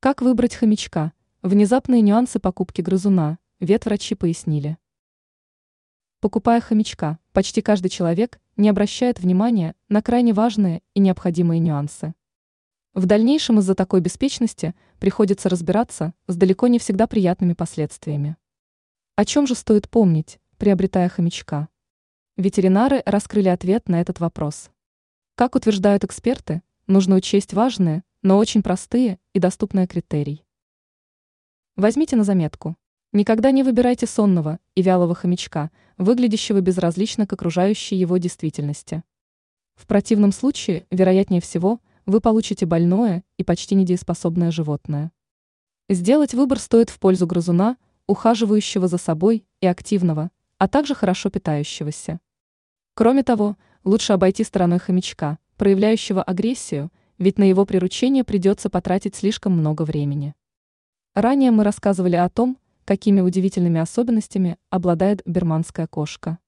Как выбрать хомячка? Внезапные нюансы покупки грызуна, ветврачи пояснили. Покупая хомячка, почти каждый человек не обращает внимания на крайне важные и необходимые нюансы. В дальнейшем из-за такой беспечности приходится разбираться с далеко не всегда приятными последствиями. О чем же стоит помнить, приобретая хомячка? Ветеринары раскрыли ответ на этот вопрос. Как утверждают эксперты, нужно учесть важные, но очень простые и доступные критерии. Возьмите на заметку. Никогда не выбирайте сонного и вялого хомячка, выглядящего безразлично к окружающей его действительности. В противном случае, вероятнее всего, вы получите больное и почти недееспособное животное. Сделать выбор стоит в пользу грызуна, ухаживающего за собой и активного, а также хорошо питающегося. Кроме того, лучше обойти стороной хомячка, проявляющего агрессию, ведь на его приручение придется потратить слишком много времени. Ранее мы рассказывали о том, какими удивительными особенностями обладает берманская кошка.